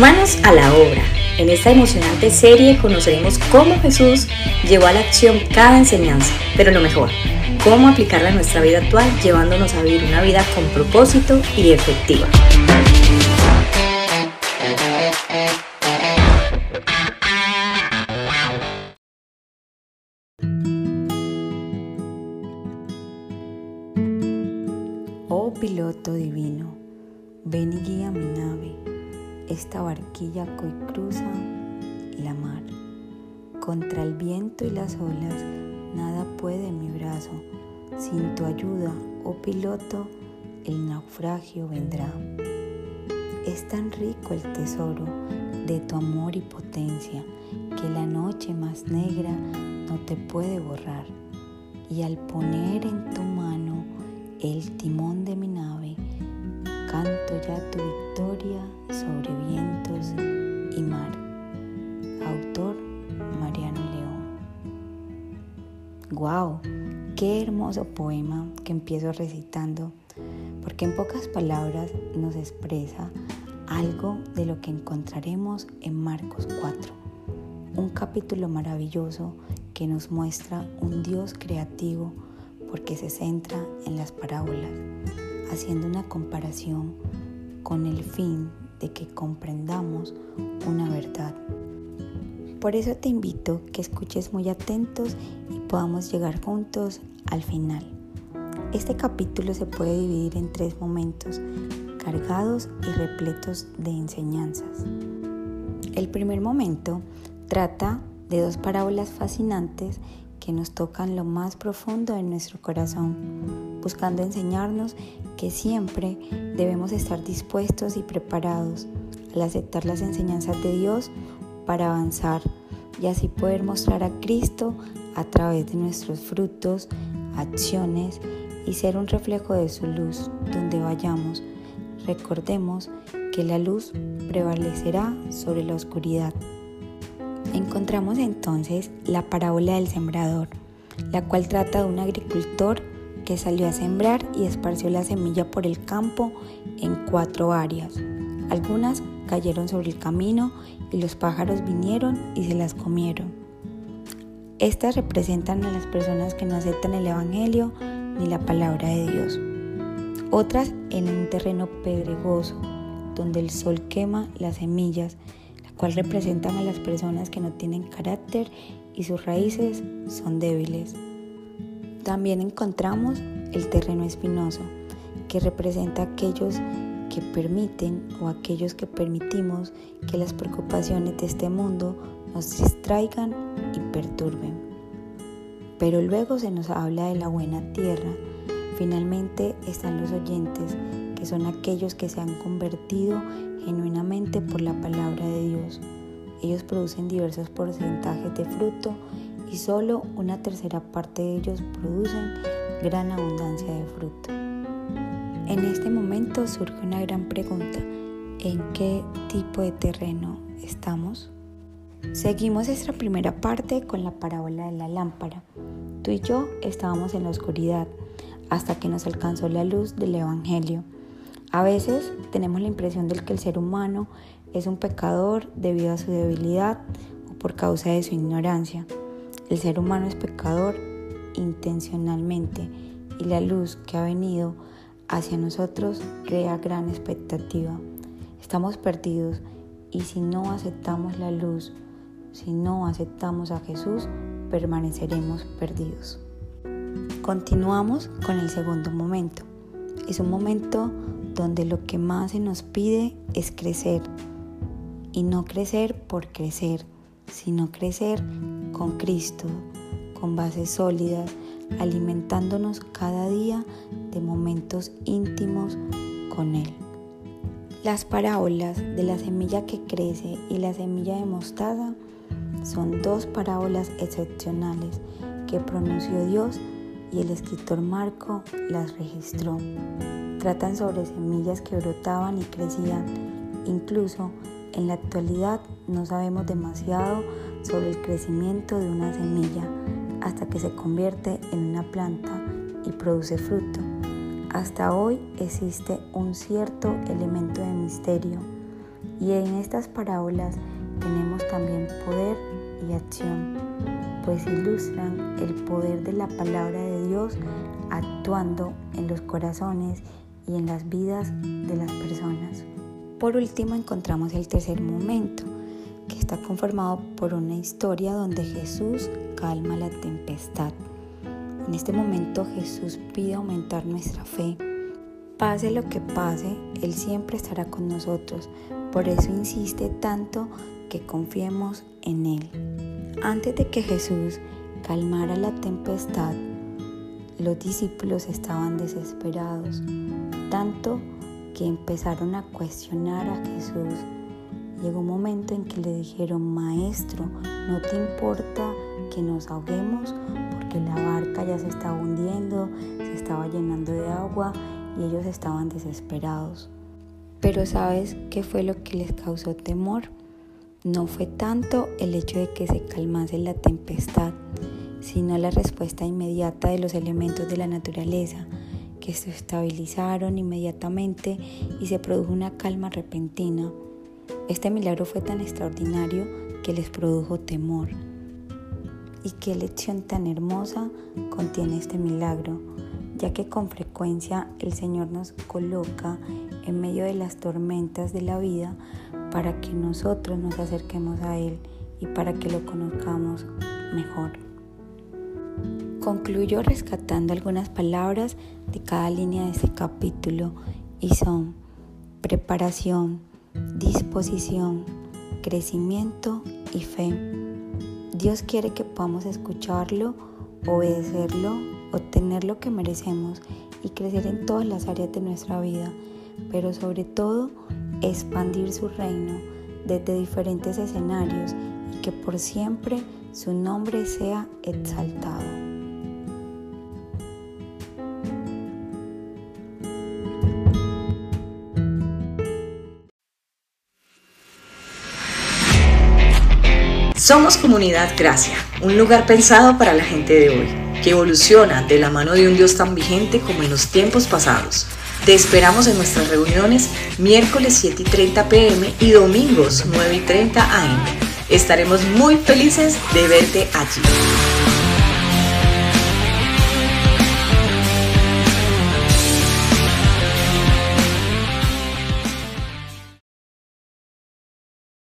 Manos a la obra. En esta emocionante serie conoceremos cómo Jesús llevó a la acción cada enseñanza, pero lo mejor, cómo aplicarla a nuestra vida actual llevándonos a vivir una vida con propósito y efectiva. Oh piloto divino, ven y guía mi nave, esta barquilla que hoy cruza la mar. Contra el viento y las olas, nada puede mi brazo. Sin tu ayuda, oh piloto, el naufragio vendrá. Es tan rico el tesoro de tu amor y potencia que la noche más negra no te puede borrar. Y al poner en tu mano el timón de mi nave, canto ya tu hermoso poema que empiezo recitando, porque en pocas palabras nos expresa algo de lo que encontraremos en Marcos 4, un capítulo maravilloso que nos muestra un Dios creativo porque se centra en las parábolas, haciendo una comparación con el fin de que comprendamos una verdad. Por eso te invito que escuches muy atentos y podamos llegar juntos al final. Este capítulo se puede dividir en tres momentos, cargados y repletos de enseñanzas. El primer momento trata de dos parábolas fascinantes que nos tocan lo más profundo de nuestro corazón, buscando enseñarnos que siempre debemos estar dispuestos y preparados al aceptar las enseñanzas de Dios para avanzar y así poder mostrar a Cristo a través de nuestros frutos, acciones y ser un reflejo de su luz donde vayamos. Recordemos que la luz prevalecerá sobre la oscuridad. Encontramos entonces la parábola del sembrador, la cual trata de un agricultor que salió a sembrar y esparció la semilla por el campo en cuatro áreas. Algunas cayeron sobre el camino y los pájaros vinieron y se las comieron. Estas representan a las personas que no aceptan el Evangelio ni la palabra de Dios. Otras en un terreno pedregoso, donde el sol quema las semillas cual representan a las personas que no tienen carácter y sus raíces son débiles. También encontramos el terreno espinoso, que representa aquellos que permiten o aquellos que permitimos que las preocupaciones de este mundo nos distraigan y perturben. Pero luego se nos habla de la buena tierra. Finalmente están los oyentes, que son aquellos que se han convertido genuinamente por la palabra de Dios. Ellos producen diversos porcentajes de fruto y solo una tercera parte de ellos producen gran abundancia de fruto. En este momento surge una gran pregunta. ¿En qué tipo de terreno estamos? Seguimos esta primera parte con la parábola de la lámpara. Tú y yo estábamos en la oscuridad hasta que nos alcanzó la luz del Evangelio. A veces tenemos la impresión de que el ser humano es un pecador debido a su debilidad o por causa de su ignorancia. El ser humano es pecador intencionalmente y la luz que ha venido hacia nosotros crea gran expectativa. Estamos perdidos y si no aceptamos la luz, si no aceptamos a Jesús, permaneceremos perdidos. Continuamos con el segundo momento. Es un momento donde lo que más se nos pide es crecer. Y no crecer por crecer, sino crecer con Cristo, con bases sólidas, alimentándonos cada día de momentos íntimos con Él. Las parábolas de la semilla que crece y la semilla de mostaza son dos parábolas excepcionales que pronunció Dios y el escritor Marco las registró. Tratan sobre semillas que brotaban y crecían. Incluso en la actualidad no sabemos demasiado sobre el crecimiento de una semilla hasta que se convierte en una planta y produce fruto. Hasta hoy existe un cierto elemento de misterio Y en estas parábolas tenemos también poder y acción, pues ilustran el poder de la palabra de Dios actuando en los corazones y en las vidas de las personas. Por último encontramos el tercer momento, que está conformado por una historia donde Jesús calma la tempestad. En este momento Jesús pide aumentar nuestra fe. Pase lo que pase, Él siempre estará con nosotros. Por eso insiste tanto que confiemos en Él. Antes de que Jesús calmara la tempestad, los discípulos estaban desesperados, tanto que empezaron a cuestionar a Jesús. Llegó un momento en que le dijeron, Maestro, ¿no te importa que nos ahoguemos? Porque la barca ya se estaba hundiendo, se estaba llenando de agua y ellos estaban desesperados. Pero ¿sabes qué fue lo que les causó temor? No fue tanto el hecho de que se calmase la tempestad, sino la respuesta inmediata de los elementos de la naturaleza, que se estabilizaron inmediatamente y se produjo una calma repentina. Este milagro fue tan extraordinario que les produjo temor. ¿Y qué lección tan hermosa contiene este milagro? Ya que con frecuencia el Señor nos coloca en medio de las tormentas de la vida para que nosotros nos acerquemos a Él y para que lo conozcamos mejor. Concluyo rescatando algunas palabras de cada línea de este capítulo y son preparación, disposición, crecimiento y fe. Dios quiere que podamos escucharlo, obedecerlo, obtener lo que merecemos y crecer en todas las áreas de nuestra vida, pero sobre todo expandir su reino desde diferentes escenarios y que por siempre su nombre sea exaltado. Somos Comunidad Gracia, un lugar pensado para la gente de hoy, que evoluciona de la mano de un Dios tan vigente como en los tiempos pasados. Te esperamos en nuestras reuniones miércoles 7 y 30 pm y domingos 9 y 30 am. Estaremos muy felices de verte allí.